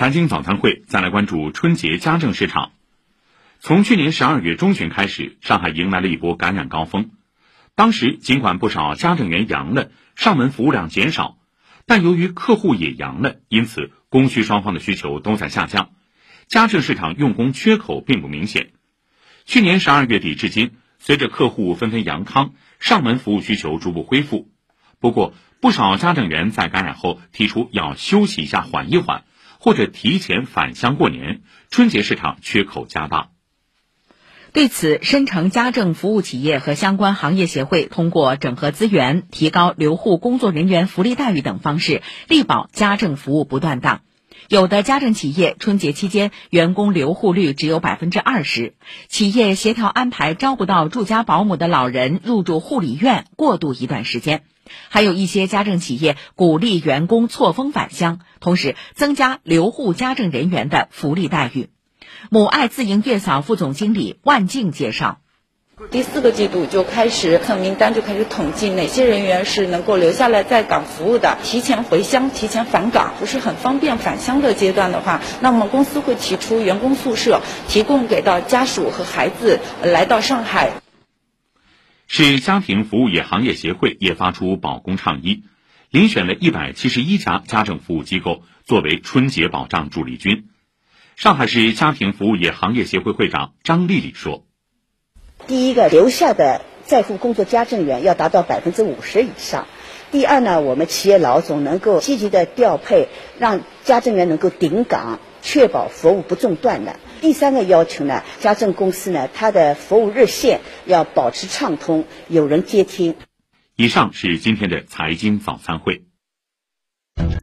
财经早餐会再来关注春节家政市场。从去年十二月中旬开始，上海迎来了一波感染高峰。当时尽管不少家政员阳了，上门服务量减少，但由于客户也阳了，因此供需双方的需求都在下降，家政市场用工缺口并不明显。去年十二月底至今，随着客户纷纷阳康，上门服务需求逐步恢复。不过，不少家政员在感染后提出要休息一下、缓一缓，或者提前返乡过年，春节市场缺口加大。对此，申城家政服务企业和相关行业协会通过整合资源、提高留沪工作人员福利待遇等方式，力保家政服务不断档。有的家政企业春节期间员工留户率只有百分之二十，企业协调安排招不到住家保姆的老人入住护理院过渡一段时间。还有一些家政企业鼓励员工错峰返乡，同时增加留户家政人员的福利待遇。母爱自营月嫂副总经理万静介绍。第四个季度就开始看名单，就开始统计哪些人员是能够留下来在岗服务的，提前回乡、提前返岗，不是很方便返乡的阶段的话，那么公司会提出员工宿舍，提供给到家属和孩子来到上海。市家庭服务业行业协会也发出保供倡议，遴选了一百七十一家家政服务机构作为春节保障主力军。上海市家庭服务业行业协会会长张丽丽说。第一个留下的在沪工作家政员要达到百分之五十以上。第二呢，我们企业老总能够积极的调配，让家政员能够顶岗，确保服务不中断的。第三个要求呢，家政公司呢，它的服务热线要保持畅通，有人接听。以上是今天的财经早餐会。